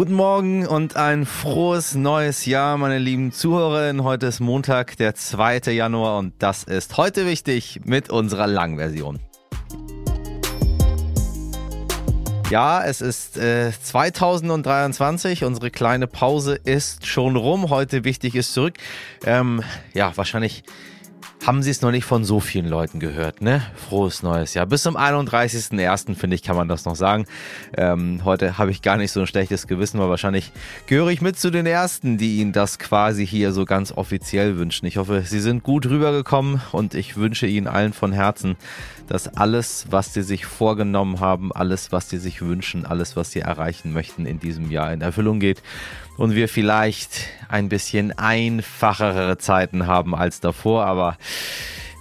Guten Morgen und ein frohes neues Jahr, meine lieben Zuhörerinnen. Heute ist Montag, der 2. Januar und das ist heute wichtig mit unserer Langversion. Ja, es ist äh, 2023. Unsere kleine Pause ist schon rum. Heute wichtig ist zurück. Ähm, ja, wahrscheinlich haben Sie es noch nicht von so vielen Leuten gehört, ne? Frohes neues Jahr. Bis zum 31.01. finde ich, kann man das noch sagen. Ähm, heute habe ich gar nicht so ein schlechtes Gewissen, weil wahrscheinlich gehöre ich mit zu den Ersten, die Ihnen das quasi hier so ganz offiziell wünschen. Ich hoffe, Sie sind gut rübergekommen und ich wünsche Ihnen allen von Herzen, dass alles, was Sie sich vorgenommen haben, alles, was Sie sich wünschen, alles, was Sie erreichen möchten in diesem Jahr in Erfüllung geht und wir vielleicht ein bisschen einfachere Zeiten haben als davor, aber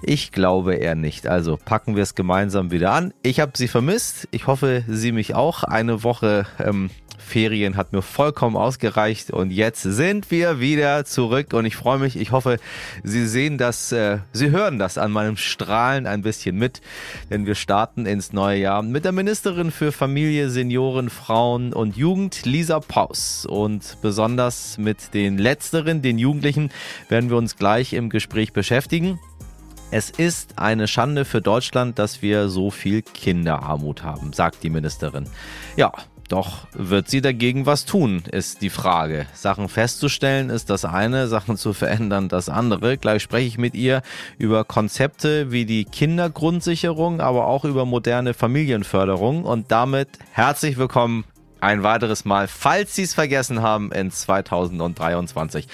ich glaube eher nicht. Also packen wir es gemeinsam wieder an. Ich habe Sie vermisst. Ich hoffe, Sie mich auch. Eine Woche ähm, Ferien hat mir vollkommen ausgereicht und jetzt sind wir wieder zurück und ich freue mich. Ich hoffe, Sie sehen das, äh, Sie hören das an meinem Strahlen ein bisschen mit, denn wir starten ins neue Jahr mit der Ministerin für Familie, Senioren, Frauen und Jugend, Lisa Paus. Und besonders mit den Letzteren, den Jugendlichen, werden wir uns gleich im Gespräch beschäftigen. Es ist eine Schande für Deutschland, dass wir so viel Kinderarmut haben, sagt die Ministerin. Ja, doch wird sie dagegen was tun, ist die Frage. Sachen festzustellen ist das eine, Sachen zu verändern das andere. Gleich spreche ich mit ihr über Konzepte wie die Kindergrundsicherung, aber auch über moderne Familienförderung. Und damit herzlich willkommen ein weiteres Mal, falls Sie es vergessen haben, in 2023.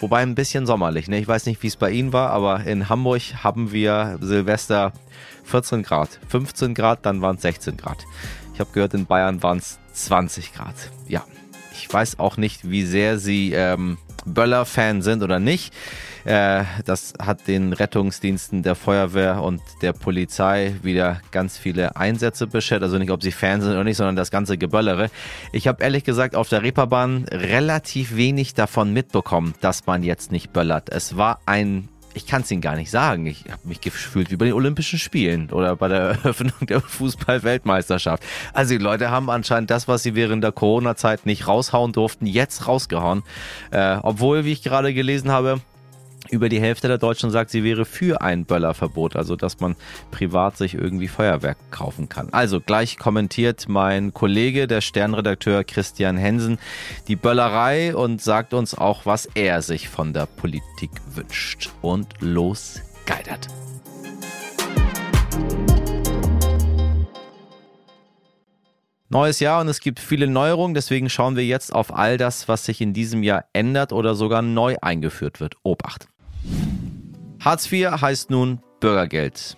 Wobei ein bisschen sommerlich. Ne? Ich weiß nicht, wie es bei Ihnen war, aber in Hamburg haben wir Silvester 14 Grad, 15 Grad, dann waren es 16 Grad. Ich habe gehört, in Bayern waren es 20 Grad. Ja, ich weiß auch nicht, wie sehr Sie ähm, Böller-Fan sind oder nicht. Äh, das hat den Rettungsdiensten der Feuerwehr und der Polizei wieder ganz viele Einsätze beschert. Also nicht, ob sie Fan sind oder nicht, sondern das ganze Geböllere. Ich habe ehrlich gesagt auf der Reeperbahn relativ wenig davon mitbekommen, dass man jetzt nicht böllert. Es war ein ich kann es Ihnen gar nicht sagen. Ich habe mich gefühlt wie bei den Olympischen Spielen oder bei der Eröffnung der Fußball-Weltmeisterschaft. Also die Leute haben anscheinend das, was sie während der Corona-Zeit nicht raushauen durften, jetzt rausgehauen. Äh, obwohl, wie ich gerade gelesen habe, über die Hälfte der Deutschen sagt, sie wäre für ein Böllerverbot, also dass man privat sich irgendwie Feuerwerk kaufen kann. Also gleich kommentiert mein Kollege, der Sternredakteur Christian Hensen, die Böllerei und sagt uns auch, was er sich von der Politik wünscht. Und los geidert. Neues Jahr und es gibt viele Neuerungen, deswegen schauen wir jetzt auf all das, was sich in diesem Jahr ändert oder sogar neu eingeführt wird. Obacht. Hartz IV heißt nun Bürgergeld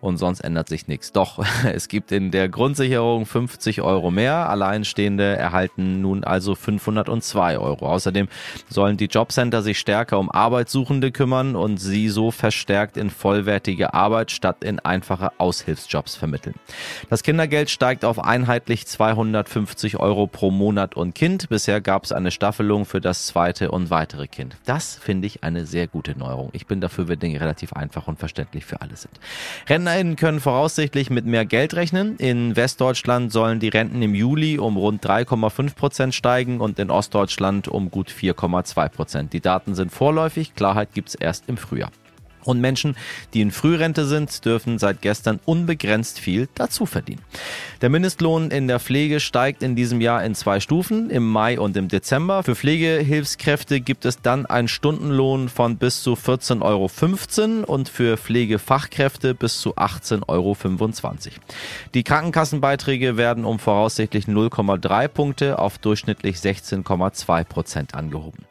und sonst ändert sich nichts. Doch, es gibt in der Grundsicherung 50 Euro mehr. Alleinstehende erhalten nun also 502 Euro. Außerdem sollen die Jobcenter sich stärker um Arbeitssuchende kümmern und sie so verstärkt in vollwertige Arbeit statt in einfache Aushilfsjobs vermitteln. Das Kindergeld steigt auf einheitlich 250 Euro pro Monat und Kind. Bisher gab es eine Staffelung für das zweite und weitere Kind. Das finde ich eine sehr gute Neuerung. Ich bin dafür, wenn Dinge relativ einfach und verständlich für alle sind. Rentner RentnerInnen können voraussichtlich mit mehr Geld rechnen. In Westdeutschland sollen die Renten im Juli um rund 3,5 Prozent steigen und in Ostdeutschland um gut 4,2 Prozent. Die Daten sind vorläufig, Klarheit gibt es erst im Frühjahr. Und Menschen, die in Frührente sind, dürfen seit gestern unbegrenzt viel dazu verdienen. Der Mindestlohn in der Pflege steigt in diesem Jahr in zwei Stufen, im Mai und im Dezember. Für Pflegehilfskräfte gibt es dann einen Stundenlohn von bis zu 14,15 Euro und für Pflegefachkräfte bis zu 18,25 Euro. Die Krankenkassenbeiträge werden um voraussichtlich 0,3 Punkte auf durchschnittlich 16,2 Prozent angehoben.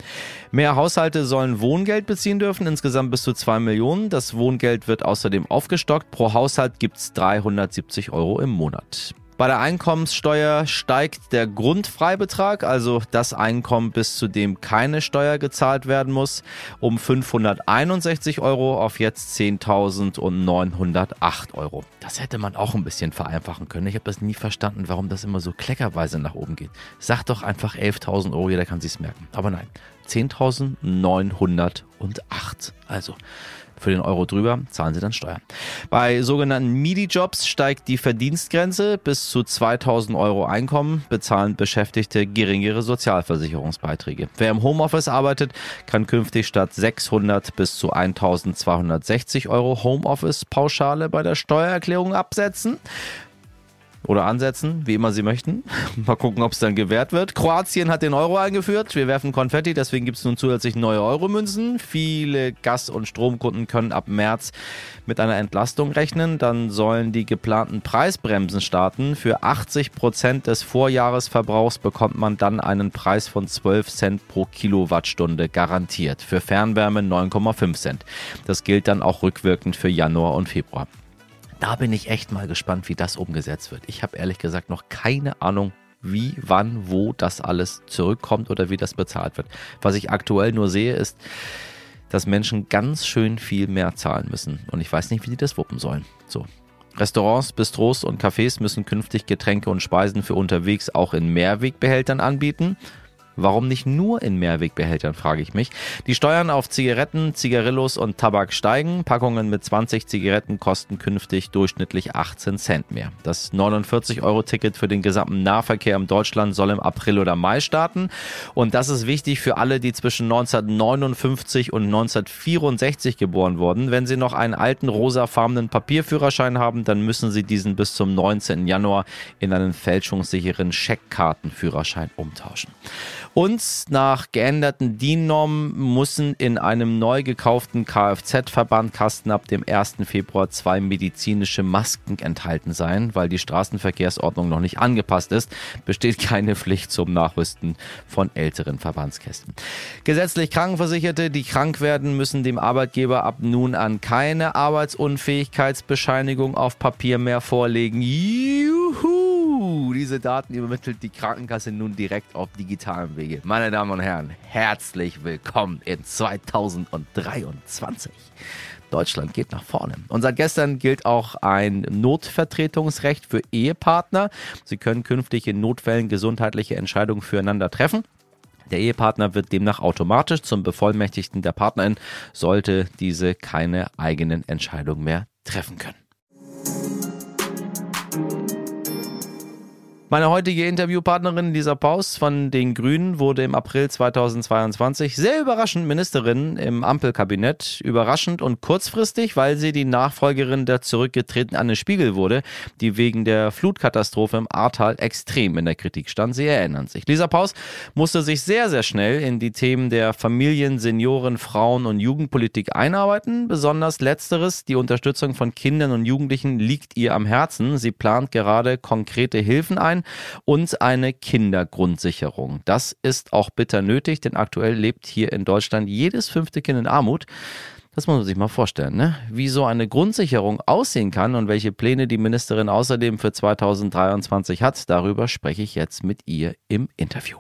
Mehr Haushalte sollen Wohngeld beziehen dürfen, insgesamt bis zu 2 Millionen. Das Wohngeld wird außerdem aufgestockt. Pro Haushalt gibt es 370 Euro im Monat. Bei der Einkommenssteuer steigt der Grundfreibetrag, also das Einkommen, bis zu dem keine Steuer gezahlt werden muss, um 561 Euro auf jetzt 10.908 Euro. Das hätte man auch ein bisschen vereinfachen können. Ich habe das nie verstanden, warum das immer so kleckerweise nach oben geht. Sag doch einfach 11.000 Euro, jeder kann sich's merken. Aber nein, 10.908. Also Für den Euro drüber zahlen sie dann Steuern. Bei sogenannten MIDI-Jobs steigt die Verdienstgrenze. Bis zu 2000 Euro Einkommen bezahlen Beschäftigte geringere Sozialversicherungsbeiträge. Wer im Homeoffice arbeitet, kann künftig statt 600 bis zu 1260 Euro Homeoffice-Pauschale bei der Steuererklärung absetzen oder ansetzen, wie immer sie möchten. Mal gucken, ob es dann gewährt wird. Kroatien hat den Euro eingeführt. Wir werfen Konfetti, deswegen gibt es nun zusätzlich neue Euromünzen. Viele Gas- und Stromkunden können ab März mit einer Entlastung rechnen. Dann sollen die geplanten Preisbremsen starten. Für 80 Prozent des Vorjahresverbrauchs bekommt man dann einen Preis von 12 Cent pro Kilowattstunde garantiert. Für Fernwärme 9,5 Cent. Das gilt dann auch rückwirkend für Januar und Februar. Da bin ich echt mal gespannt, wie das umgesetzt wird. Ich habe ehrlich gesagt noch keine Ahnung, wie, wann, wo das alles zurückkommt oder wie das bezahlt wird. Was ich aktuell nur sehe, ist, dass Menschen ganz schön viel mehr zahlen müssen. Und ich weiß nicht, wie die das wuppen sollen. So. Restaurants, Bistros und Cafés müssen künftig Getränke und Speisen für unterwegs auch in Mehrwegbehältern anbieten. Warum nicht nur in Mehrwegbehältern, frage ich mich. Die Steuern auf Zigaretten, Zigarillos und Tabak steigen. Packungen mit 20 Zigaretten kosten künftig durchschnittlich 18 Cent mehr. Das 49-Euro-Ticket für den gesamten Nahverkehr in Deutschland soll im April oder Mai starten. Und das ist wichtig für alle, die zwischen 1959 und 1964 geboren wurden. Wenn sie noch einen alten rosafarbenen Papierführerschein haben, dann müssen sie diesen bis zum 19. Januar in einen fälschungssicheren Scheckkartenführerschein umtauschen. Und nach geänderten DIN-Normen müssen in einem neu gekauften Kfz-Verbandkasten ab dem 1. Februar zwei medizinische Masken enthalten sein, weil die Straßenverkehrsordnung noch nicht angepasst ist, besteht keine Pflicht zum Nachrüsten von älteren Verbandskästen. Gesetzlich Krankenversicherte, die krank werden, müssen dem Arbeitgeber ab nun an keine Arbeitsunfähigkeitsbescheinigung auf Papier mehr vorlegen. Juhu! Diese Daten übermittelt die Krankenkasse nun direkt auf digitalem Wege. Meine Damen und Herren, herzlich willkommen in 2023. Deutschland geht nach vorne. Und seit gestern gilt auch ein Notvertretungsrecht für Ehepartner. Sie können künftig in Notfällen gesundheitliche Entscheidungen füreinander treffen. Der Ehepartner wird demnach automatisch zum Bevollmächtigten der Partnerin, sollte diese keine eigenen Entscheidungen mehr treffen können. Meine heutige Interviewpartnerin Lisa Paus von den Grünen wurde im April 2022 sehr überraschend Ministerin im Ampelkabinett. Überraschend und kurzfristig, weil sie die Nachfolgerin der zurückgetretenen Anne Spiegel wurde, die wegen der Flutkatastrophe im Ahrtal extrem in der Kritik stand. Sie erinnern sich. Lisa Paus musste sich sehr, sehr schnell in die Themen der Familien, Senioren, Frauen und Jugendpolitik einarbeiten. Besonders letzteres, die Unterstützung von Kindern und Jugendlichen, liegt ihr am Herzen. Sie plant gerade konkrete Hilfen ein sein und eine Kindergrundsicherung. Das ist auch bitter nötig, denn aktuell lebt hier in Deutschland jedes fünfte Kind in Armut. Das muss man sich mal vorstellen, ne? wie so eine Grundsicherung aussehen kann und welche Pläne die Ministerin außerdem für 2023 hat. Darüber spreche ich jetzt mit ihr im Interview.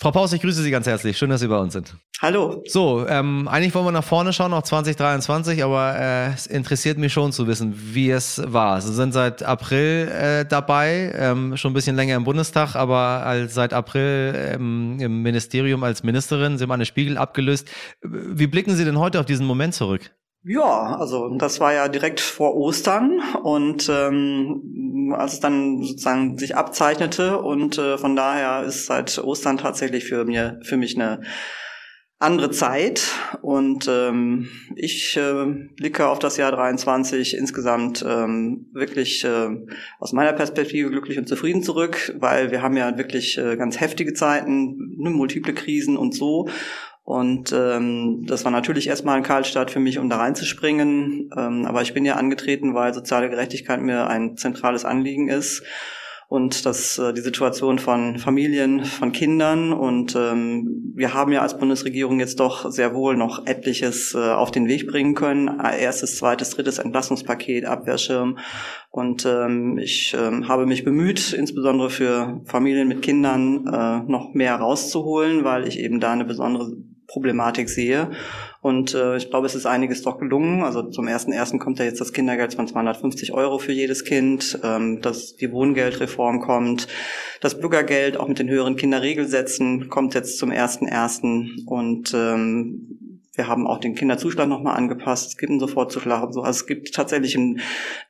Frau Paus, ich grüße Sie ganz herzlich. Schön, dass Sie bei uns sind. Hallo. So, ähm, eigentlich wollen wir nach vorne schauen, auf 2023, aber äh, es interessiert mich schon zu wissen, wie es war. Sie sind seit April äh, dabei, ähm, schon ein bisschen länger im Bundestag, aber als seit April ähm, im Ministerium als Ministerin. Sie haben eine Spiegel abgelöst. Wie blicken Sie denn heute auf diesen Moment zurück? Ja, also das war ja direkt vor Ostern und ähm, als es dann sozusagen sich abzeichnete und äh, von daher ist seit Ostern tatsächlich für mir für mich eine andere Zeit und ähm, ich äh, blicke auf das Jahr 23 insgesamt ähm, wirklich äh, aus meiner Perspektive glücklich und zufrieden zurück, weil wir haben ja wirklich äh, ganz heftige Zeiten, ne, multiple Krisen und so und ähm, das war natürlich erstmal ein Kaltstart für mich, um da reinzuspringen. Ähm, aber ich bin ja angetreten, weil soziale Gerechtigkeit mir ein zentrales Anliegen ist und das äh, die Situation von Familien, von Kindern und ähm, wir haben ja als Bundesregierung jetzt doch sehr wohl noch etliches äh, auf den Weg bringen können. Erstes, zweites, drittes Entlassungspaket, Abwehrschirm und ähm, ich ähm, habe mich bemüht, insbesondere für Familien mit Kindern äh, noch mehr rauszuholen, weil ich eben da eine besondere Problematik sehe. Und äh, ich glaube, es ist einiges doch gelungen. Also zum ersten ersten kommt ja jetzt das Kindergeld von 250 Euro für jedes Kind, ähm, dass die Wohngeldreform kommt, das Bürgergeld auch mit den höheren Kinderregelsätzen kommt jetzt zum ersten ersten und ähm, wir haben auch den Kinderzuschlag nochmal angepasst. Es gibt einen Sofortzuschlag und so. Also es gibt tatsächlich ein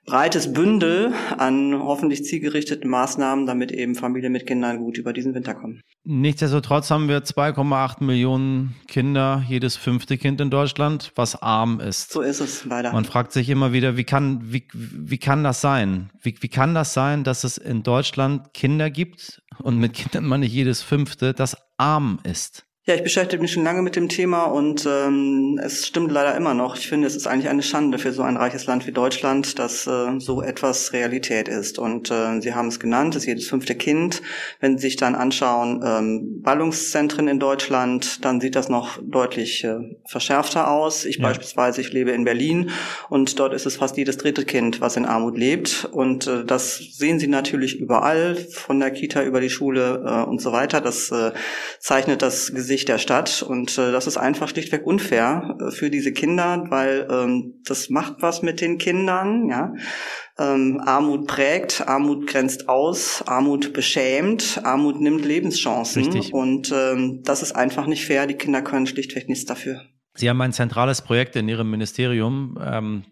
breites Bündel an hoffentlich zielgerichteten Maßnahmen, damit eben Familien mit Kindern gut über diesen Winter kommen. Nichtsdestotrotz haben wir 2,8 Millionen Kinder, jedes fünfte Kind in Deutschland, was arm ist. So ist es leider. Man fragt sich immer wieder, wie kann, wie, wie kann das sein? Wie, wie kann das sein, dass es in Deutschland Kinder gibt und mit Kindern meine ich jedes fünfte, das arm ist? Ja, ich beschäftige mich schon lange mit dem Thema und ähm, es stimmt leider immer noch. Ich finde, es ist eigentlich eine Schande für so ein reiches Land wie Deutschland, dass äh, so etwas Realität ist. Und äh, Sie haben es genannt, es ist jedes fünfte Kind. Wenn Sie sich dann anschauen, ähm, Ballungszentren in Deutschland, dann sieht das noch deutlich äh, verschärfter aus. Ich ja. beispielsweise, ich lebe in Berlin und dort ist es fast jedes dritte Kind, was in Armut lebt. Und äh, das sehen Sie natürlich überall, von der Kita über die Schule äh, und so weiter. Das äh, zeichnet das Gesicht Sicht der Stadt. Und äh, das ist einfach schlichtweg unfair äh, für diese Kinder, weil ähm, das macht was mit den Kindern. Ja? Ähm, Armut prägt, Armut grenzt aus, Armut beschämt, Armut nimmt Lebenschancen. Richtig. Und ähm, das ist einfach nicht fair. Die Kinder können schlichtweg nichts dafür. Sie haben ein zentrales Projekt in Ihrem Ministerium. Ähm,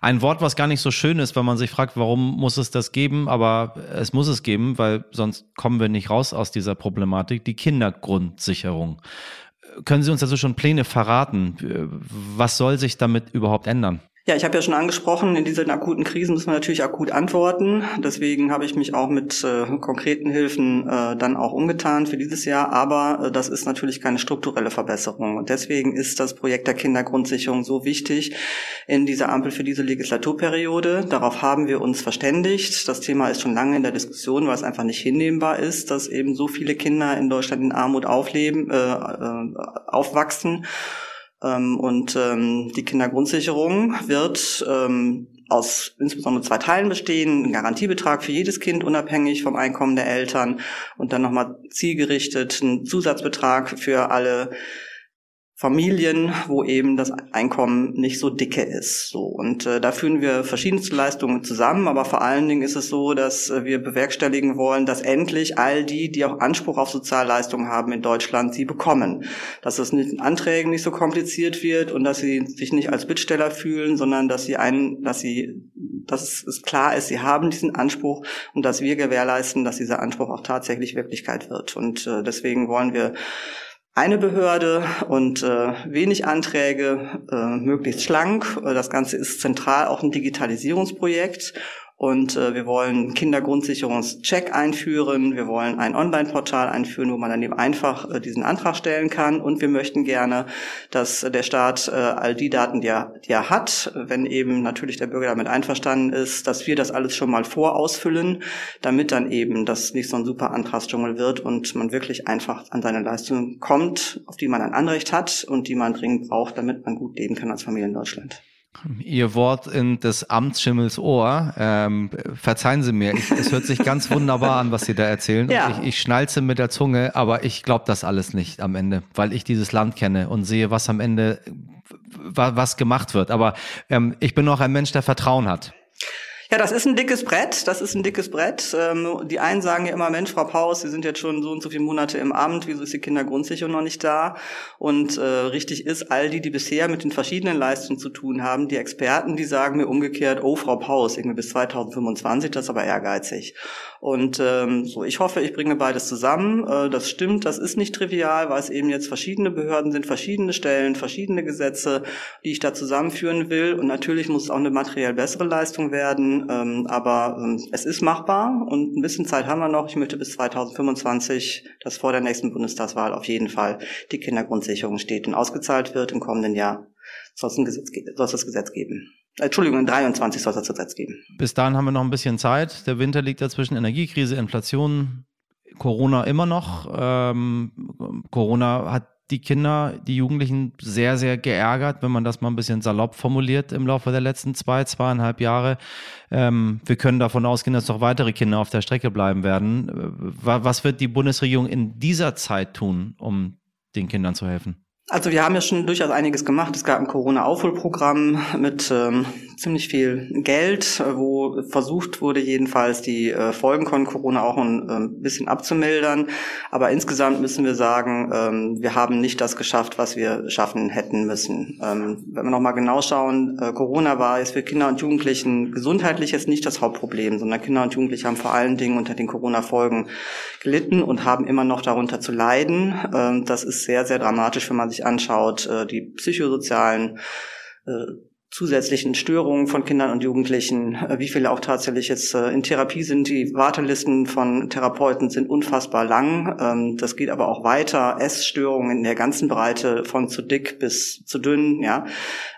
ein Wort, was gar nicht so schön ist, wenn man sich fragt, warum muss es das geben, aber es muss es geben, weil sonst kommen wir nicht raus aus dieser Problematik, die Kindergrundsicherung. Können Sie uns also schon Pläne verraten? Was soll sich damit überhaupt ändern? Ja, ich habe ja schon angesprochen, in diesen akuten Krisen müssen wir natürlich akut antworten. Deswegen habe ich mich auch mit äh, konkreten Hilfen äh, dann auch umgetan für dieses Jahr. Aber äh, das ist natürlich keine strukturelle Verbesserung. Und deswegen ist das Projekt der Kindergrundsicherung so wichtig in dieser Ampel für diese Legislaturperiode. Darauf haben wir uns verständigt. Das Thema ist schon lange in der Diskussion, weil es einfach nicht hinnehmbar ist, dass eben so viele Kinder in Deutschland in Armut aufleben, äh, äh, aufwachsen. Ähm, und ähm, die Kindergrundsicherung wird ähm, aus insbesondere zwei Teilen bestehen. Ein Garantiebetrag für jedes Kind, unabhängig vom Einkommen der Eltern. Und dann nochmal zielgerichtet ein Zusatzbetrag für alle Familien, wo eben das Einkommen nicht so dicke ist. So und äh, da führen wir verschiedenste Leistungen zusammen, aber vor allen Dingen ist es so, dass äh, wir bewerkstelligen wollen, dass endlich all die, die auch Anspruch auf Sozialleistungen haben in Deutschland, sie bekommen. Dass es mit Anträgen nicht so kompliziert wird und dass sie sich nicht als Bittsteller fühlen, sondern dass sie einen, dass sie, dass es klar ist, sie haben diesen Anspruch und dass wir gewährleisten, dass dieser Anspruch auch tatsächlich Wirklichkeit wird. Und äh, deswegen wollen wir eine Behörde und äh, wenig Anträge, äh, möglichst schlank. Das Ganze ist zentral auch ein Digitalisierungsprojekt und äh, wir wollen Kindergrundsicherungscheck einführen. Wir wollen ein Online-Portal einführen, wo man dann eben einfach äh, diesen Antrag stellen kann. Und wir möchten gerne, dass der Staat äh, all die Daten, die er, die er hat, wenn eben natürlich der Bürger damit einverstanden ist, dass wir das alles schon mal vorausfüllen, damit dann eben das nicht so ein super Antragsdschungel wird und man wirklich einfach an seine Leistungen kommt, auf die man ein Anrecht hat und die man dringend braucht, damit man gut leben kann als Familie in Deutschland. Ihr Wort in des Amtsschimmels Ohr. Ähm, verzeihen Sie mir, ich, es hört sich ganz wunderbar an, was Sie da erzählen. Ja. Ich, ich schnalze mit der Zunge, aber ich glaube das alles nicht am Ende, weil ich dieses Land kenne und sehe, was am Ende was gemacht wird. Aber ähm, ich bin auch ein Mensch, der Vertrauen hat. Ja, das ist ein dickes Brett. Das ist ein dickes Brett. Ähm, die einen sagen ja immer, Mensch, Frau Paus, Sie sind jetzt schon so und so viele Monate im Amt. Wieso ist die Kindergrundsicherung noch nicht da? Und äh, richtig ist, all die, die bisher mit den verschiedenen Leistungen zu tun haben, die Experten, die sagen mir umgekehrt, oh, Frau Paus, irgendwie bis 2025, das ist aber ehrgeizig. Und ähm, so, ich hoffe, ich bringe beides zusammen. Äh, das stimmt, das ist nicht trivial, weil es eben jetzt verschiedene Behörden sind, verschiedene Stellen, verschiedene Gesetze, die ich da zusammenführen will. Und natürlich muss es auch eine materiell bessere Leistung werden. Ähm, aber ähm, es ist machbar und ein bisschen Zeit haben wir noch. Ich möchte bis 2025, das vor der nächsten Bundestagswahl auf jeden Fall die Kindergrundsicherung steht und ausgezahlt wird im kommenden Jahr. Soll es, ein Gesetz, soll es das Gesetz geben. Entschuldigung, in 23 soll es Gesetz geben. Bis dahin haben wir noch ein bisschen Zeit. Der Winter liegt dazwischen Energiekrise, Inflation, Corona immer noch. Ähm, Corona hat die Kinder, die Jugendlichen sehr, sehr geärgert, wenn man das mal ein bisschen salopp formuliert im Laufe der letzten zwei, zweieinhalb Jahre. Ähm, wir können davon ausgehen, dass noch weitere Kinder auf der Strecke bleiben werden. Was wird die Bundesregierung in dieser Zeit tun, um den Kindern zu helfen? Also wir haben ja schon durchaus einiges gemacht. Es gab ein Corona-Aufholprogramm mit ähm, ziemlich viel Geld, wo versucht wurde jedenfalls die äh, Folgen von Corona auch ein äh, bisschen abzumildern. Aber insgesamt müssen wir sagen, ähm, wir haben nicht das geschafft, was wir schaffen hätten müssen. Ähm, wenn wir nochmal genau schauen, äh, Corona war jetzt für Kinder und Jugendlichen gesundheitlich jetzt nicht das Hauptproblem, sondern Kinder und Jugendliche haben vor allen Dingen unter den Corona-Folgen gelitten und haben immer noch darunter zu leiden. Ähm, das ist sehr, sehr dramatisch, wenn man sich anschaut, äh, die psychosozialen äh, zusätzlichen Störungen von Kindern und Jugendlichen, äh, wie viele auch tatsächlich jetzt äh, in Therapie sind. Die Wartelisten von Therapeuten sind unfassbar lang. Ähm, das geht aber auch weiter. Essstörungen in der ganzen Breite von zu dick bis zu dünn, ja.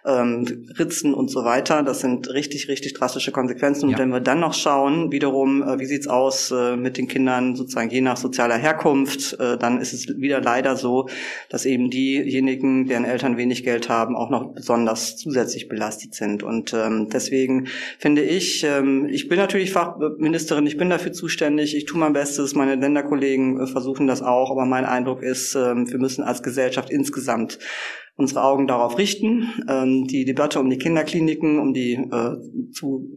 Ähm, Ritzen und so weiter. Das sind richtig, richtig drastische Konsequenzen. Und ja. wenn wir dann noch schauen, wiederum, äh, wie sieht's aus mit den Kindern sozusagen je nach sozialer Herkunft, dann ist es wieder leider so, dass eben diejenigen, deren Eltern wenig Geld haben, auch noch besonders zusätzlich belastet belastet sind. Und ähm, deswegen finde ich, ähm, ich bin natürlich Fachministerin, ich bin dafür zuständig, ich tue mein Bestes, meine Länderkollegen äh, versuchen das auch, aber mein Eindruck ist, ähm, wir müssen als Gesellschaft insgesamt unsere Augen darauf richten. Ähm, die Debatte um die Kinderkliniken, um die äh, zu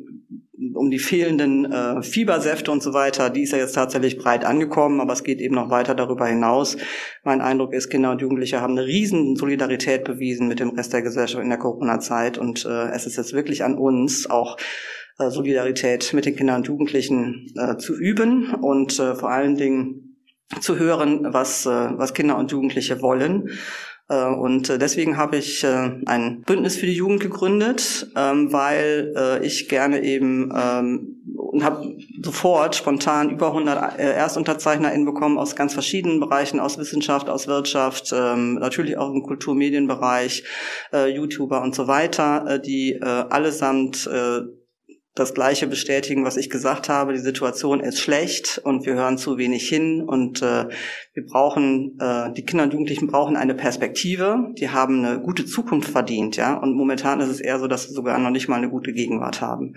um die fehlenden äh, Fiebersäfte und so weiter, die ist ja jetzt tatsächlich breit angekommen, aber es geht eben noch weiter darüber hinaus. Mein Eindruck ist, Kinder und Jugendliche haben eine riesen Solidarität bewiesen mit dem Rest der Gesellschaft in der Corona-Zeit und äh, es ist jetzt wirklich an uns auch äh, Solidarität mit den Kindern und Jugendlichen äh, zu üben und äh, vor allen Dingen zu hören, was, äh, was Kinder und Jugendliche wollen und äh, deswegen habe ich äh, ein Bündnis für die Jugend gegründet, ähm, weil ich gerne eben ähm, und habe sofort spontan über 100 ErstunterzeichnerInnen bekommen aus ganz verschiedenen Bereichen, aus Wissenschaft, aus Wirtschaft, ähm, natürlich auch im Kulturmedienbereich, YouTuber und so weiter, die allesamt das Gleiche bestätigen, was ich gesagt habe. Die Situation ist schlecht und wir hören zu wenig hin und äh, wir brauchen, äh, die Kinder und Jugendlichen brauchen eine Perspektive. Die haben eine gute Zukunft verdient, ja. Und momentan ist es eher so, dass sie sogar noch nicht mal eine gute Gegenwart haben.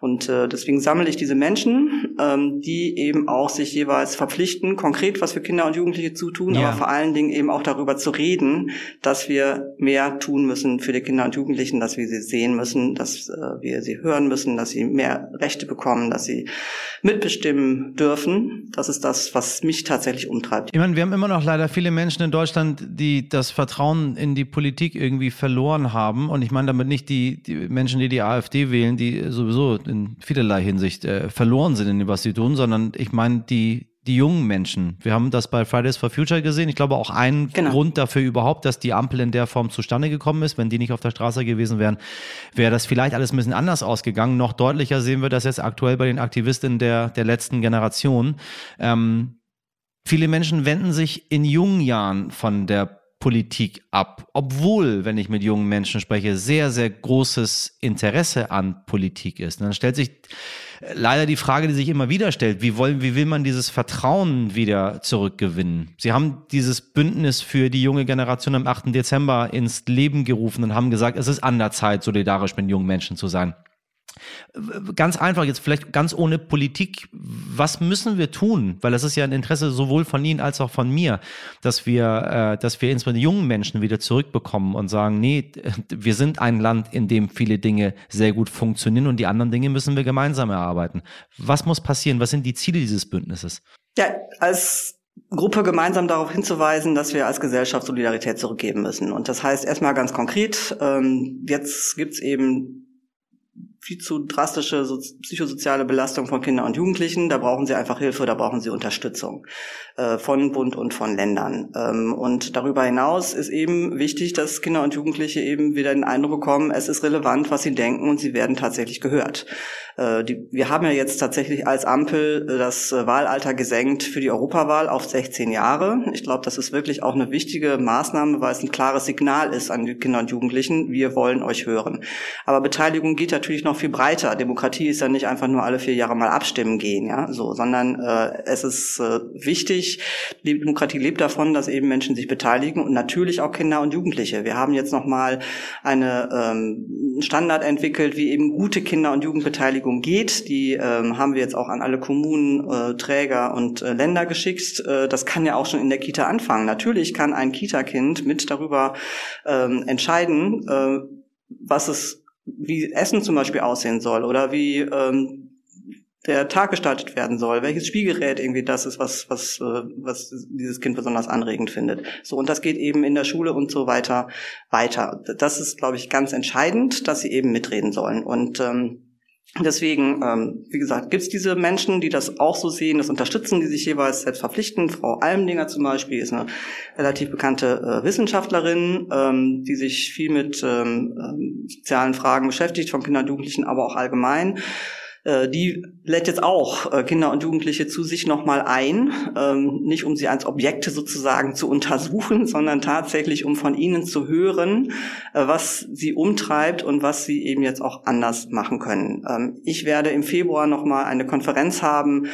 Und äh, deswegen sammle ich diese Menschen, ähm, die eben auch sich jeweils verpflichten, konkret was für Kinder und Jugendliche zu tun, ja. aber vor allen Dingen eben auch darüber zu reden, dass wir mehr tun müssen für die Kinder und Jugendlichen, dass wir sie sehen müssen, dass äh, wir sie hören müssen, dass sie mehr Rechte bekommen, dass sie mitbestimmen dürfen. Das ist das, was mich tatsächlich umtreibt. Ich meine, wir haben immer noch leider viele Menschen in Deutschland, die das Vertrauen in die Politik irgendwie verloren haben. Und ich meine damit nicht die, die Menschen, die die AfD wählen, die sowieso in vielerlei Hinsicht äh, verloren sind in dem, was sie tun, sondern ich meine die die jungen Menschen. Wir haben das bei Fridays for Future gesehen. Ich glaube auch ein genau. Grund dafür überhaupt, dass die Ampel in der Form zustande gekommen ist. Wenn die nicht auf der Straße gewesen wären, wäre das vielleicht alles ein bisschen anders ausgegangen. Noch deutlicher sehen wir das jetzt aktuell bei den Aktivistinnen der, der letzten Generation. Ähm, viele Menschen wenden sich in jungen Jahren von der Politik ab, obwohl, wenn ich mit jungen Menschen spreche, sehr, sehr großes Interesse an Politik ist. Und dann stellt sich leider die Frage, die sich immer wieder stellt, wie, wollen, wie will man dieses Vertrauen wieder zurückgewinnen? Sie haben dieses Bündnis für die junge Generation am 8. Dezember ins Leben gerufen und haben gesagt, es ist an der Zeit, solidarisch mit jungen Menschen zu sein. Ganz einfach, jetzt vielleicht ganz ohne Politik, was müssen wir tun? Weil das ist ja ein Interesse sowohl von Ihnen als auch von mir, dass wir, äh, dass wir insbesondere jungen Menschen wieder zurückbekommen und sagen, nee, wir sind ein Land, in dem viele Dinge sehr gut funktionieren und die anderen Dinge müssen wir gemeinsam erarbeiten. Was muss passieren? Was sind die Ziele dieses Bündnisses? Ja, als Gruppe gemeinsam darauf hinzuweisen, dass wir als Gesellschaft Solidarität zurückgeben müssen. Und das heißt erstmal ganz konkret, ähm, jetzt gibt's eben viel zu drastische so psychosoziale Belastung von Kindern und Jugendlichen. Da brauchen sie einfach Hilfe, da brauchen sie Unterstützung äh, von Bund und von Ländern. Ähm, und darüber hinaus ist eben wichtig, dass Kinder und Jugendliche eben wieder den Eindruck bekommen, es ist relevant, was sie denken und sie werden tatsächlich gehört. Äh, die, wir haben ja jetzt tatsächlich als Ampel äh, das äh, Wahlalter gesenkt für die Europawahl auf 16 Jahre. Ich glaube, das ist wirklich auch eine wichtige Maßnahme, weil es ein klares Signal ist an die Kinder und Jugendlichen, wir wollen euch hören. Aber Beteiligung geht natürlich noch viel breiter. Demokratie ist ja nicht einfach nur alle vier Jahre mal abstimmen gehen, ja, so, sondern äh, es ist äh, wichtig, die Demokratie lebt davon, dass eben Menschen sich beteiligen und natürlich auch Kinder und Jugendliche. Wir haben jetzt noch mal eine ähm, Standard entwickelt, wie eben gute Kinder- und Jugendbeteiligung Beteiligung geht. Die ähm, haben wir jetzt auch an alle Kommunen, äh, Träger und äh, Länder geschickt. Äh, das kann ja auch schon in der Kita anfangen. Natürlich kann ein Kita-Kind mit darüber ähm, entscheiden, äh, was es wie Essen zum Beispiel aussehen soll oder wie ähm, der Tag gestaltet werden soll, welches Spielgerät irgendwie das ist, was, was, was dieses Kind besonders anregend findet. So, und das geht eben in der Schule und so weiter weiter. Das ist, glaube ich, ganz entscheidend, dass sie eben mitreden sollen. Und ähm, Deswegen, ähm, wie gesagt, gibt es diese Menschen, die das auch so sehen, das unterstützen, die sich jeweils selbst verpflichten. Frau Almdinger zum Beispiel ist eine relativ bekannte äh, Wissenschaftlerin, ähm, die sich viel mit ähm, ähm sozialen Fragen beschäftigt, von Kindern und Jugendlichen, aber auch allgemein. Äh, die lädt jetzt auch äh, Kinder und Jugendliche zu sich nochmal ein, ähm, nicht um sie als Objekte sozusagen zu untersuchen, sondern tatsächlich um von ihnen zu hören, äh, was sie umtreibt und was sie eben jetzt auch anders machen können. Ähm, ich werde im Februar nochmal eine Konferenz haben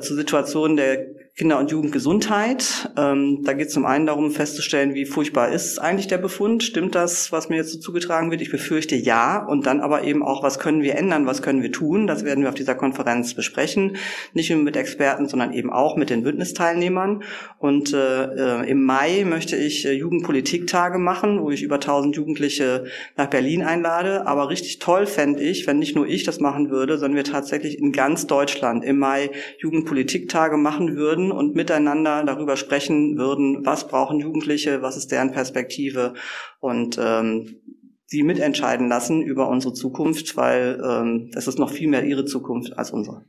zur Situation der Kinder- und Jugendgesundheit. Ähm, da geht es zum einen darum, festzustellen, wie furchtbar ist eigentlich der Befund. Stimmt das, was mir jetzt so zugetragen wird? Ich befürchte ja. Und dann aber eben auch, was können wir ändern, was können wir tun? Das werden wir auf dieser Konferenz besprechen. Nicht nur mit Experten, sondern eben auch mit den Bündnisteilnehmern. Und äh, äh im Mai möchte ich äh, Jugendpolitiktage machen, wo ich über 1000 Jugendliche nach Berlin einlade. Aber richtig toll fände ich, wenn nicht nur ich das machen würde, sondern wir tatsächlich in ganz Deutschland im Mai Jugendpolitiktage machen würden würden und miteinander darüber sprechen würden, was brauchen Jugendliche, was ist deren Perspektive und ähm, sie mitentscheiden lassen über unsere Zukunft, weil ähm, das ist noch viel mehr ihre Zukunft als unsere.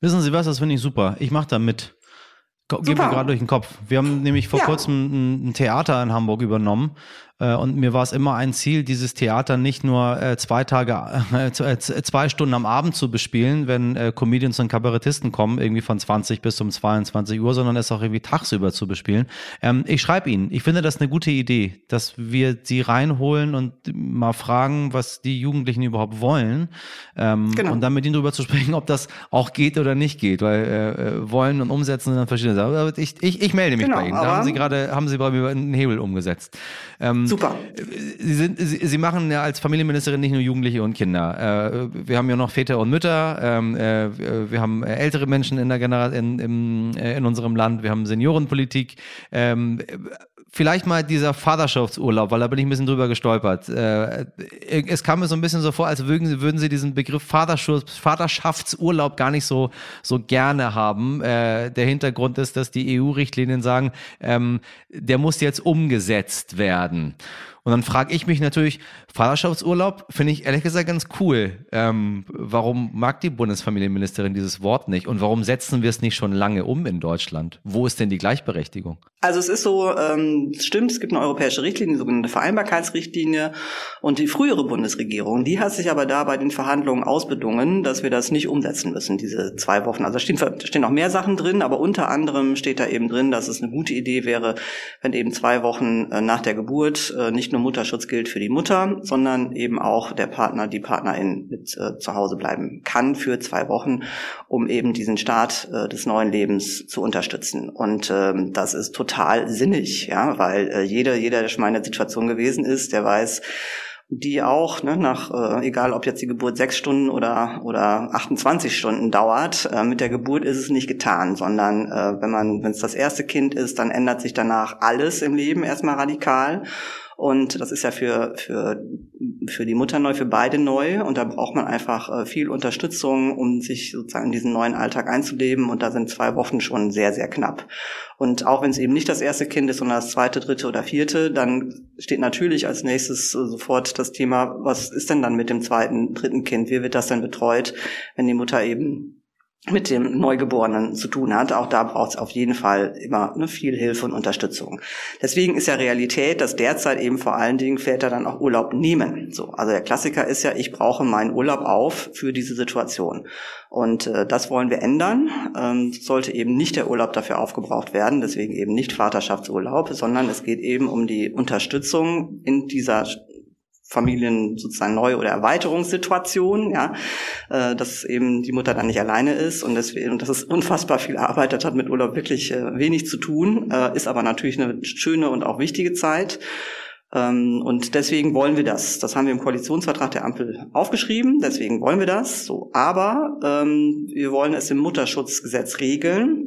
Wissen Sie was, das finde ich super. Ich mache da mit. Geht mir gerade durch den Kopf. Wir haben nämlich vor ja. kurzem ein, Theater in Hamburg übernommen und mir war es immer ein Ziel, dieses Theater nicht nur äh, zwei Tage, äh, zwei Stunden am Abend zu bespielen, wenn Comedians und Kabarettisten kommen, irgendwie von 20 bis um 22 Uhr, sondern es auch irgendwie tagsüber zu bespielen. Ähm, ich schreibe Ihnen, ich finde das eine gute Idee, dass wir sie reinholen und mal fragen, was die Jugendlichen überhaupt wollen. Ähm, genau. Und dann mit ihnen darüber zu sprechen, ob das auch geht oder nicht geht, weil äh, wollen und umsetzen sind dann verschiedene Sachen. Ich, ich, ich melde mich genau, bei Ihnen. Da haben Sie gerade, haben Sie bei mir einen Hebel umgesetzt. Ähm, Super. Sie, sind, Sie, Sie, machen ja als Familienministerin nicht nur Jugendliche und Kinder. Äh, wir haben ja noch Väter und Mütter. Ähm, äh, wir haben ältere Menschen in, der Genera in, im, äh, in unserem Land. Wir haben Seniorenpolitik. Ähm, vielleicht mal dieser Vaterschaftsurlaub, weil da bin ich ein bisschen drüber gestolpert. Äh, es kam mir so ein bisschen so vor, als würden sie, würden sie diesen Begriff Vaterschaftsurlaub gar nicht so, so gerne haben. Äh, der Hintergrund ist, dass die EU-Richtlinien sagen, ähm, der muss jetzt umgesetzt werden. Und dann frage ich mich natürlich, Vaterschaftsurlaub finde ich ehrlich gesagt ganz cool. Ähm, warum mag die Bundesfamilienministerin dieses Wort nicht? Und warum setzen wir es nicht schon lange um in Deutschland? Wo ist denn die Gleichberechtigung? Also es ist so, ähm, stimmt, es gibt eine europäische Richtlinie, die sogenannte Vereinbarkeitsrichtlinie. Und die frühere Bundesregierung, die hat sich aber da bei den Verhandlungen ausbedungen, dass wir das nicht umsetzen müssen, diese zwei Wochen. Also da stehen, da stehen noch mehr Sachen drin, aber unter anderem steht da eben drin, dass es eine gute Idee wäre, wenn eben zwei Wochen äh, nach der Geburt äh, nicht nur Mutterschutz gilt für die Mutter, sondern eben auch der Partner, die Partnerin mit äh, zu Hause bleiben kann für zwei Wochen, um eben diesen Start äh, des neuen Lebens zu unterstützen. Und ähm, das ist total sinnig, ja, weil äh, jeder, jeder, der schon mal in der Situation gewesen ist, der weiß, die auch, ne, nach, äh, egal ob jetzt die Geburt sechs Stunden oder, oder 28 Stunden dauert, äh, mit der Geburt ist es nicht getan, sondern äh, wenn man, wenn es das erste Kind ist, dann ändert sich danach alles im Leben erstmal radikal. Und das ist ja für, für, für die Mutter neu, für beide neu. Und da braucht man einfach äh, viel Unterstützung, um sich sozusagen in diesen neuen Alltag einzuleben. Und da sind zwei Wochen schon sehr, sehr knapp. Und auch wenn es eben nicht das erste Kind ist, sondern das zweite, dritte oder vierte, dann steht natürlich als nächstes äh, sofort das Thema, was ist denn dann mit dem zweiten, dritten Kind? Wie wird das denn betreut, wenn die Mutter eben mit dem Neugeborenen zu tun hat. Auch da braucht es auf jeden Fall immer ne, viel Hilfe und Unterstützung. Deswegen ist ja Realität, dass derzeit eben vor allen Dingen Väter dann auch Urlaub nehmen. So, also der Klassiker ist ja, ich brauche meinen Urlaub auf für diese Situation. Und äh, das wollen wir ändern. Ähm, sollte eben nicht der Urlaub dafür aufgebraucht werden, deswegen eben nicht Vaterschaftsurlaub, sondern es geht eben um die Unterstützung in dieser Familien sozusagen Neu- oder Erweiterungssituation, ja, äh, dass eben die Mutter dann nicht alleine ist und deswegen, und dass es unfassbar viel Arbeit hat, hat mit Urlaub wirklich äh, wenig zu tun, äh, ist aber natürlich eine schöne und auch wichtige Zeit. Ähm, und deswegen wollen wir das. Das haben wir im Koalitionsvertrag der Ampel aufgeschrieben. Deswegen wollen wir das. So, aber ähm, wir wollen es im Mutterschutzgesetz regeln.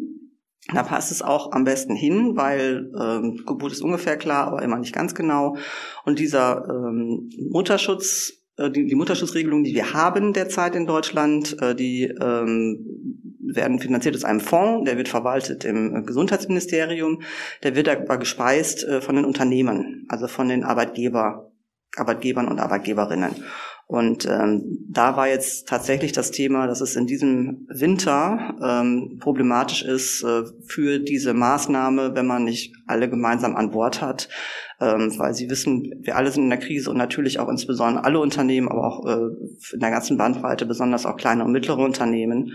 Da passt es auch am besten hin, weil ähm, Geburt ist ungefähr klar, aber immer nicht ganz genau. Und dieser ähm, Mutterschutz äh, die, die Mutterschutzregelungen, die wir haben derzeit in Deutschland, äh, die ähm, werden finanziert aus einem Fonds, der wird verwaltet im Gesundheitsministerium, der wird aber gespeist äh, von den Unternehmen, also von den Arbeitgeber, Arbeitgebern und Arbeitgeberinnen. Und ähm, da war jetzt tatsächlich das Thema, dass es in diesem Winter ähm, problematisch ist äh, für diese Maßnahme, wenn man nicht alle gemeinsam an Bord hat, ähm, weil Sie wissen, wir alle sind in der Krise und natürlich auch insbesondere alle Unternehmen, aber auch äh, in der ganzen Bandbreite, besonders auch kleine und mittlere Unternehmen.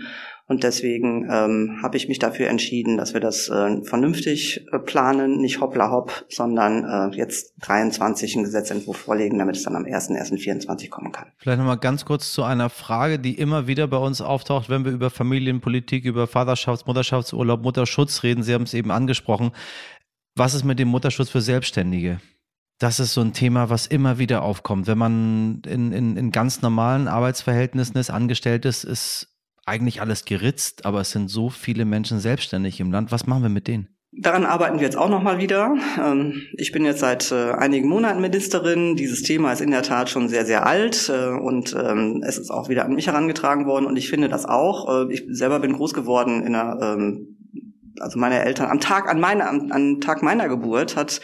Und deswegen ähm, habe ich mich dafür entschieden, dass wir das äh, vernünftig äh, planen, nicht hoppla hopp, sondern äh, jetzt 23 einen Gesetzentwurf vorlegen, damit es dann am 1.1.24 kommen kann. Vielleicht nochmal ganz kurz zu einer Frage, die immer wieder bei uns auftaucht, wenn wir über Familienpolitik, über Vaterschafts-, Mutterschaftsurlaub, Mutterschutz reden. Sie haben es eben angesprochen. Was ist mit dem Mutterschutz für Selbstständige? Das ist so ein Thema, was immer wieder aufkommt. Wenn man in, in, in ganz normalen Arbeitsverhältnissen ist, angestellt ist, ist eigentlich alles geritzt, aber es sind so viele Menschen selbstständig im Land. Was machen wir mit denen? Daran arbeiten wir jetzt auch nochmal wieder. Ähm, ich bin jetzt seit äh, einigen Monaten Ministerin. Dieses Thema ist in der Tat schon sehr, sehr alt äh, und ähm, es ist auch wieder an mich herangetragen worden und ich finde das auch. Äh, ich selber bin groß geworden in einer ähm, also meine Eltern, am Tag, an meiner, am, am Tag meiner Geburt hat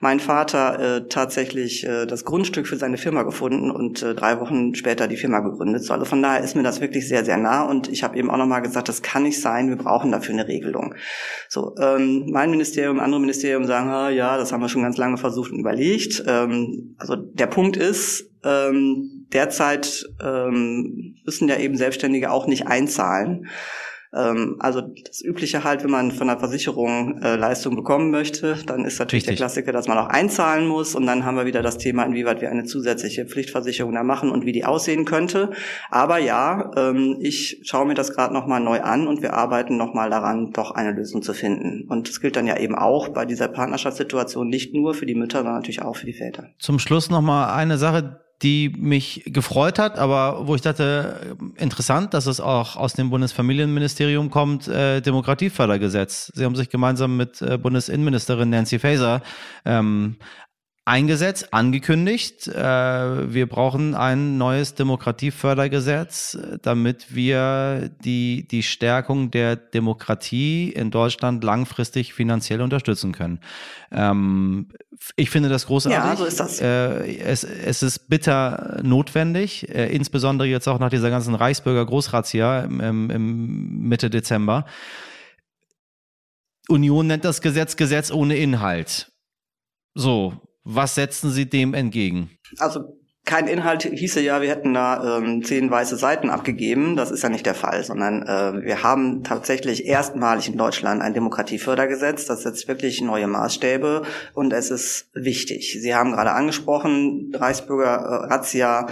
mein Vater äh, tatsächlich äh, das Grundstück für seine Firma gefunden und äh, drei Wochen später die Firma gegründet. So, also von daher ist mir das wirklich sehr, sehr nah und ich habe eben auch nochmal gesagt, das kann nicht sein, wir brauchen dafür eine Regelung. So, ähm, mein Ministerium, andere Ministerium sagen, ah, ja, das haben wir schon ganz lange versucht und überlegt. Ähm, also der Punkt ist, ähm, derzeit ähm, müssen ja eben Selbstständige auch nicht einzahlen. Ähm, also das Übliche halt, wenn man von der Versicherung äh, Leistung bekommen möchte, dann ist natürlich Richtig. der Klassiker, dass man auch einzahlen muss. Und dann haben wir wieder das Thema, inwieweit wir eine zusätzliche Pflichtversicherung da machen und wie die aussehen könnte. Aber ja, ähm, ich schaue mir das gerade nochmal neu an und wir arbeiten nochmal daran, doch eine Lösung zu finden. Und das gilt dann ja eben auch bei dieser Partnerschaftssituation nicht nur für die Mütter, sondern natürlich auch für die Väter. Zum Schluss nochmal eine Sache, die mich gefreut hat, aber wo ich dachte, interessant, dass es auch aus dem Bundesfamilienministerium kommt, äh, Demokratiefördergesetz. Sie haben sich gemeinsam mit äh, Bundesinnenministerin Nancy Faeser ähm, eingesetzt, angekündigt. Äh, wir brauchen ein neues Demokratiefördergesetz, damit wir die, die Stärkung der Demokratie in Deutschland langfristig finanziell unterstützen können. Ähm, ich finde das großartig. Ja, so ist das. Äh, es, es ist bitter notwendig, äh, insbesondere jetzt auch nach dieser ganzen Reichsbürger Großrazzia im, im, im Mitte Dezember. Union nennt das Gesetz Gesetz ohne Inhalt. So, was setzen Sie dem entgegen? Also kein Inhalt hieße ja, wir hätten da ähm, zehn weiße Seiten abgegeben. Das ist ja nicht der Fall, sondern äh, wir haben tatsächlich erstmalig in Deutschland ein Demokratiefördergesetz. Das setzt wirklich neue Maßstäbe und es ist wichtig. Sie haben gerade angesprochen, Reichsbürger äh, Razzia,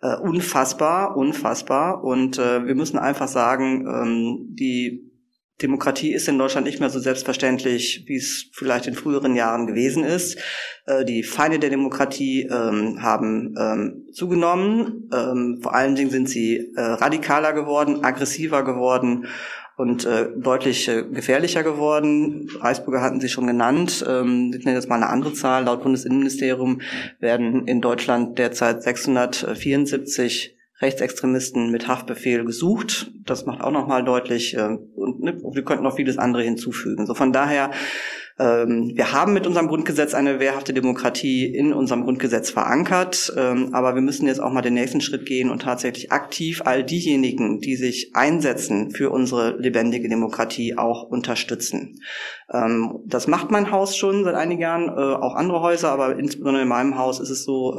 äh, unfassbar, unfassbar. Und äh, wir müssen einfach sagen, ähm, die Demokratie ist in Deutschland nicht mehr so selbstverständlich, wie es vielleicht in früheren Jahren gewesen ist. Äh, die Feinde der Demokratie ähm, haben ähm, zugenommen. Ähm, vor allen Dingen sind sie äh, radikaler geworden, aggressiver geworden und äh, deutlich äh, gefährlicher geworden. Reichsbürger hatten Sie schon genannt. Ähm, ich nenne jetzt mal eine andere Zahl. Laut Bundesinnenministerium werden in Deutschland derzeit 674 Rechtsextremisten mit Haftbefehl gesucht. Das macht auch nochmal deutlich, äh, und ne, wir könnten noch vieles andere hinzufügen. So von daher ähm, wir haben mit unserem Grundgesetz eine wehrhafte Demokratie in unserem Grundgesetz verankert, ähm, aber wir müssen jetzt auch mal den nächsten Schritt gehen und tatsächlich aktiv all diejenigen, die sich einsetzen für unsere lebendige Demokratie, auch unterstützen. Ähm, das macht mein Haus schon seit einigen Jahren, äh, auch andere Häuser, aber insbesondere in meinem Haus ist es so,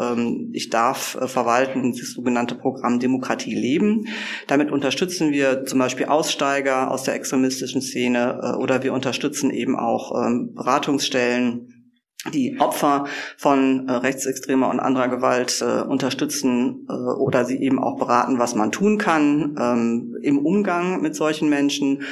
ich darf äh, verwalten das sogenannte Programm Demokratie leben. Damit unterstützen wir zum Beispiel Aussteiger aus der extremistischen Szene äh, oder wir unterstützen eben auch Beratungsstellen, die Opfer von äh, rechtsextremer und anderer Gewalt äh, unterstützen äh, oder sie eben auch beraten, was man tun kann ähm, im Umgang mit solchen Menschen.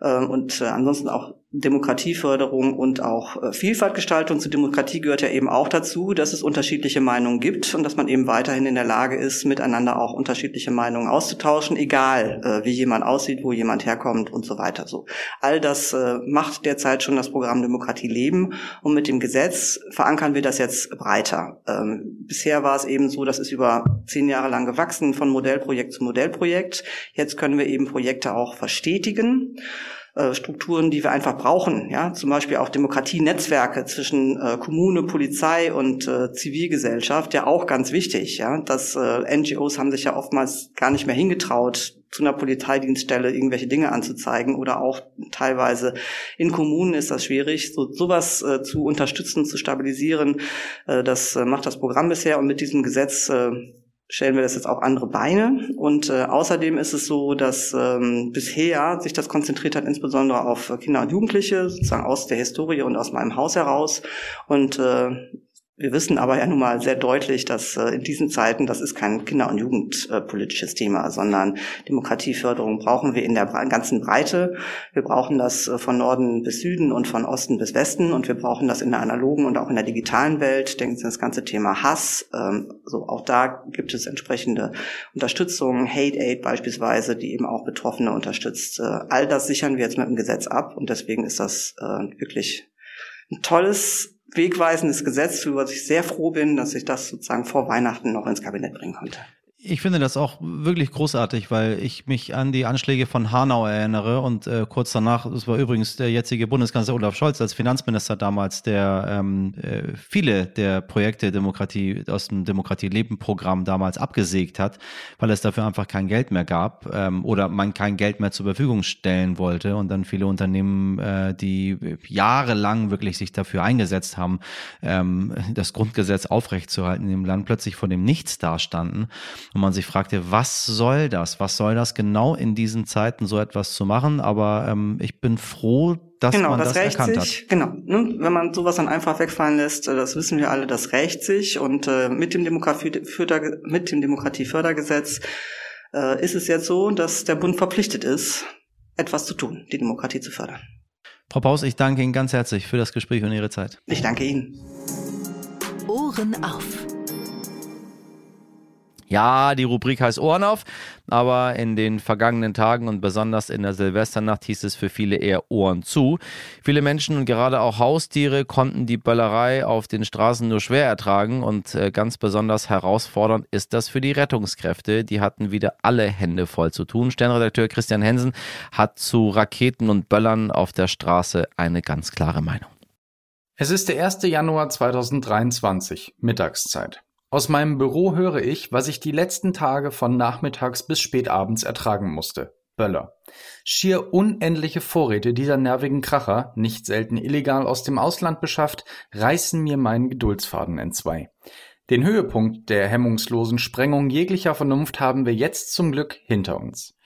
Ähm, und äh, ansonsten auch Demokratieförderung und auch äh, Vielfaltgestaltung. Zu Demokratie gehört ja eben auch dazu, dass es unterschiedliche Meinungen gibt und dass man eben weiterhin in der Lage ist, miteinander auch unterschiedliche Meinungen auszutauschen, egal äh, wie jemand aussieht, wo jemand herkommt und so weiter. So all das äh, macht derzeit schon das Programm Demokratie leben und mit dem Gesetz verankern wir das jetzt breiter. Ähm, bisher war es eben so, das ist über zehn Jahre lang gewachsen von Modellprojekt zu Modellprojekt. Jetzt können wir eben Projekte auch verstetigen. Äh, Strukturen, die wir einfach brauchen. Ja, zum Beispiel auch Demokratienetzwerke zwischen äh, Kommune, Polizei und äh, Zivilgesellschaft, ja auch ganz wichtig. Ja, dass äh, NGOs haben sich ja oftmals gar nicht mehr hingetraut, zu einer Polizeidienststelle irgendwelche Dinge anzuzeigen oder auch teilweise in Kommunen ist das schwierig, so sowas äh, zu unterstützen, zu stabilisieren. Äh, das äh, macht das Programm bisher und mit diesem Gesetz äh, stellen wir das jetzt auch andere Beine. Und äh, außerdem ist es so, dass ähm, bisher sich das konzentriert hat, insbesondere auf Kinder und Jugendliche, sozusagen aus der Historie und aus meinem Haus heraus. Und äh, wir wissen aber ja nun mal sehr deutlich, dass äh, in diesen Zeiten, das ist kein Kinder- und Jugendpolitisches Thema, sondern Demokratieförderung brauchen wir in der ganzen Breite. Wir brauchen das äh, von Norden bis Süden und von Osten bis Westen und wir brauchen das in der analogen und auch in der digitalen Welt. Denken Sie an das ganze Thema Hass. Ähm, so auch da gibt es entsprechende Unterstützung, Hate Aid beispielsweise, die eben auch Betroffene unterstützt. Äh, all das sichern wir jetzt mit dem Gesetz ab und deswegen ist das wirklich ein tolles wegweisendes Gesetz, für was ich sehr froh bin, dass ich das sozusagen vor Weihnachten noch ins Kabinett bringen konnte. Ich finde das auch wirklich großartig, weil ich mich an die Anschläge von Hanau erinnere und äh, kurz danach, das war übrigens der jetzige Bundeskanzler Olaf Scholz als Finanzminister damals, der ähm, äh, viele der Projekte Demokratie aus dem Demokratie-Leben-Programm damals abgesägt hat, weil es dafür einfach kein Geld mehr gab ähm, oder man kein Geld mehr zur Verfügung stellen wollte und dann viele Unternehmen, äh, die jahrelang wirklich sich dafür eingesetzt haben, ähm, das Grundgesetz aufrechtzuerhalten in dem Land, plötzlich vor dem Nichts dastanden und man sich fragte, was soll das? Was soll das genau in diesen Zeiten so etwas zu machen? Aber ähm, ich bin froh, dass genau, man das, das erkannt sich, hat. Genau, ne? wenn man sowas dann einfach wegfallen lässt, äh, das wissen wir alle, das rächt sich. Und äh, mit, dem mit dem Demokratiefördergesetz äh, ist es jetzt so, dass der Bund verpflichtet ist, etwas zu tun, die Demokratie zu fördern. Frau Paus, ich danke Ihnen ganz herzlich für das Gespräch und Ihre Zeit. Ich danke Ihnen. Ohren auf. Ja, die Rubrik heißt Ohren auf, aber in den vergangenen Tagen und besonders in der Silvesternacht hieß es für viele eher Ohren zu. Viele Menschen und gerade auch Haustiere konnten die Böllerei auf den Straßen nur schwer ertragen und äh, ganz besonders herausfordernd ist das für die Rettungskräfte. Die hatten wieder alle Hände voll zu tun. Sternredakteur Christian Hensen hat zu Raketen und Böllern auf der Straße eine ganz klare Meinung. Es ist der 1. Januar 2023, Mittagszeit. Aus meinem Büro höre ich, was ich die letzten Tage von nachmittags bis spätabends ertragen musste. Böller. Schier unendliche Vorräte dieser nervigen Kracher, nicht selten illegal aus dem Ausland beschafft, reißen mir meinen Geduldsfaden entzwei. Den Höhepunkt der hemmungslosen Sprengung jeglicher Vernunft haben wir jetzt zum Glück hinter uns.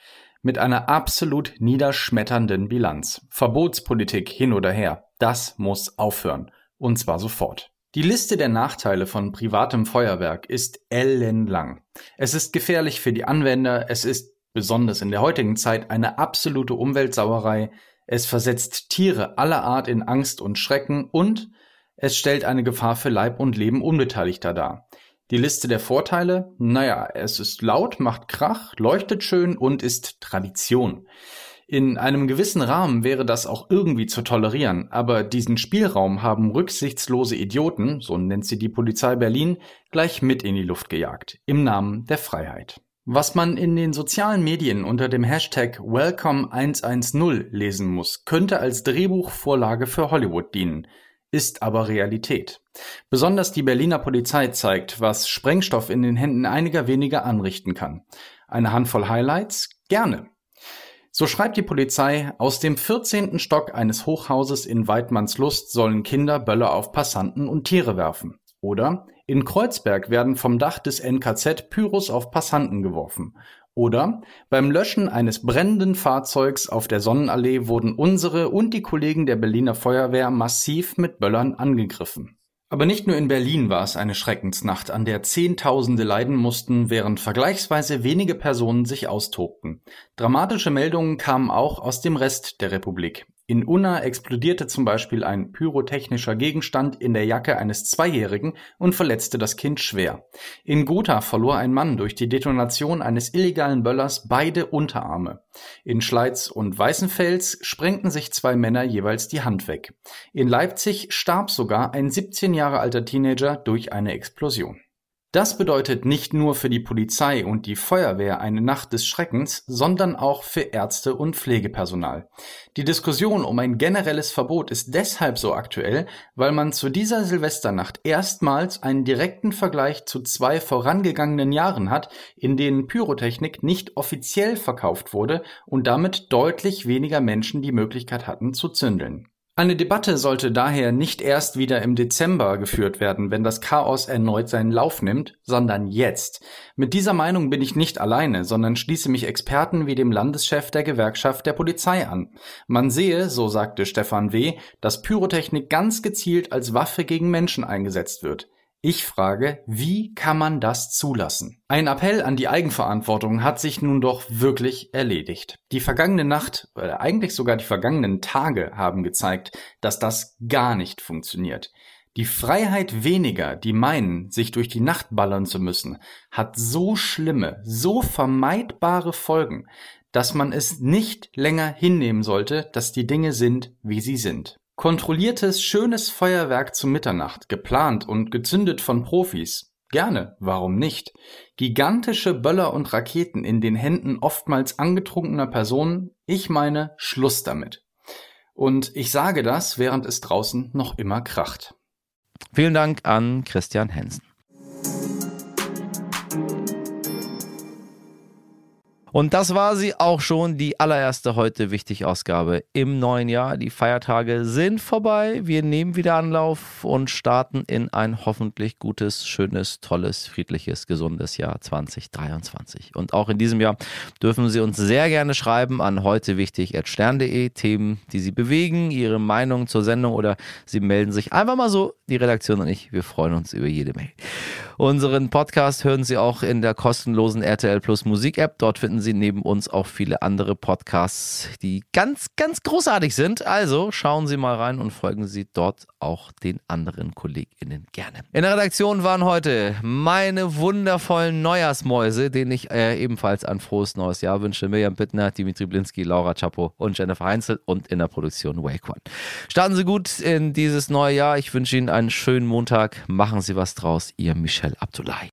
Mit einer absolut niederschmetternden Bilanz. Verbotspolitik hin oder her. Das muss aufhören. Und zwar sofort. Die Liste der Nachteile von privatem Feuerwerk ist ellenlang. Es ist gefährlich für die Anwender, es ist besonders in der heutigen Zeit eine absolute Umweltsauerei, es versetzt Tiere aller Art in Angst und Schrecken und es stellt eine Gefahr für Leib und Leben Unbeteiligter dar. Die Liste der Vorteile? Naja, es ist laut, macht Krach, leuchtet schön und ist Tradition. In einem gewissen Rahmen wäre das auch irgendwie zu tolerieren, aber diesen Spielraum haben rücksichtslose Idioten, so nennt sie die Polizei Berlin, gleich mit in die Luft gejagt, im Namen der Freiheit. Was man in den sozialen Medien unter dem Hashtag Welcome110 lesen muss, könnte als Drehbuchvorlage für Hollywood dienen, ist aber Realität. Besonders die Berliner Polizei zeigt, was Sprengstoff in den Händen einiger weniger anrichten kann. Eine Handvoll Highlights? Gerne. So schreibt die Polizei, aus dem 14. Stock eines Hochhauses in Weidmannslust sollen Kinder Böller auf Passanten und Tiere werfen. Oder in Kreuzberg werden vom Dach des NKZ Pyros auf Passanten geworfen. Oder beim Löschen eines brennenden Fahrzeugs auf der Sonnenallee wurden unsere und die Kollegen der Berliner Feuerwehr massiv mit Böllern angegriffen. Aber nicht nur in Berlin war es eine Schreckensnacht, an der Zehntausende leiden mussten, während vergleichsweise wenige Personen sich austobten. Dramatische Meldungen kamen auch aus dem Rest der Republik. In Unna explodierte zum Beispiel ein pyrotechnischer Gegenstand in der Jacke eines Zweijährigen und verletzte das Kind schwer. In Gotha verlor ein Mann durch die Detonation eines illegalen Böllers beide Unterarme. In Schleiz und Weißenfels sprengten sich zwei Männer jeweils die Hand weg. In Leipzig starb sogar ein 17 Jahre alter Teenager durch eine Explosion. Das bedeutet nicht nur für die Polizei und die Feuerwehr eine Nacht des Schreckens, sondern auch für Ärzte und Pflegepersonal. Die Diskussion um ein generelles Verbot ist deshalb so aktuell, weil man zu dieser Silvesternacht erstmals einen direkten Vergleich zu zwei vorangegangenen Jahren hat, in denen Pyrotechnik nicht offiziell verkauft wurde und damit deutlich weniger Menschen die Möglichkeit hatten zu zündeln. Eine Debatte sollte daher nicht erst wieder im Dezember geführt werden, wenn das Chaos erneut seinen Lauf nimmt, sondern jetzt. Mit dieser Meinung bin ich nicht alleine, sondern schließe mich Experten wie dem Landeschef der Gewerkschaft der Polizei an. Man sehe, so sagte Stefan W., dass Pyrotechnik ganz gezielt als Waffe gegen Menschen eingesetzt wird. Ich frage, wie kann man das zulassen? Ein Appell an die Eigenverantwortung hat sich nun doch wirklich erledigt. Die vergangene Nacht, oder eigentlich sogar die vergangenen Tage haben gezeigt, dass das gar nicht funktioniert. Die Freiheit weniger, die meinen, sich durch die Nacht ballern zu müssen, hat so schlimme, so vermeidbare Folgen, dass man es nicht länger hinnehmen sollte, dass die Dinge sind, wie sie sind. Kontrolliertes, schönes Feuerwerk zu Mitternacht, geplant und gezündet von Profis. Gerne, warum nicht? Gigantische Böller und Raketen in den Händen oftmals angetrunkener Personen, ich meine, Schluss damit. Und ich sage das, während es draußen noch immer kracht. Vielen Dank an Christian Hensen. Und das war sie auch schon, die allererste heute wichtig Ausgabe im neuen Jahr. Die Feiertage sind vorbei. Wir nehmen wieder Anlauf und starten in ein hoffentlich gutes, schönes, tolles, friedliches, gesundes Jahr 2023. Und auch in diesem Jahr dürfen Sie uns sehr gerne schreiben an heute wichtig Themen, die Sie bewegen, Ihre Meinung zur Sendung oder Sie melden sich einfach mal so, die Redaktion und ich. Wir freuen uns über jede Mail. Unseren Podcast hören Sie auch in der kostenlosen RTL Plus Musik App. Dort finden Sie neben uns auch viele andere Podcasts, die ganz, ganz großartig sind. Also schauen Sie mal rein und folgen Sie dort auch den anderen KollegInnen gerne. In der Redaktion waren heute meine wundervollen Neujahrsmäuse, denen ich äh, ebenfalls ein frohes neues Jahr wünsche. Mirjam Bittner, Dimitri Blinski, Laura Chapo und Jennifer Heinzel und in der Produktion Wake One. Starten Sie gut in dieses neue Jahr. Ich wünsche Ihnen einen schönen Montag. Machen Sie was draus. Ihr Michel Abdullahi.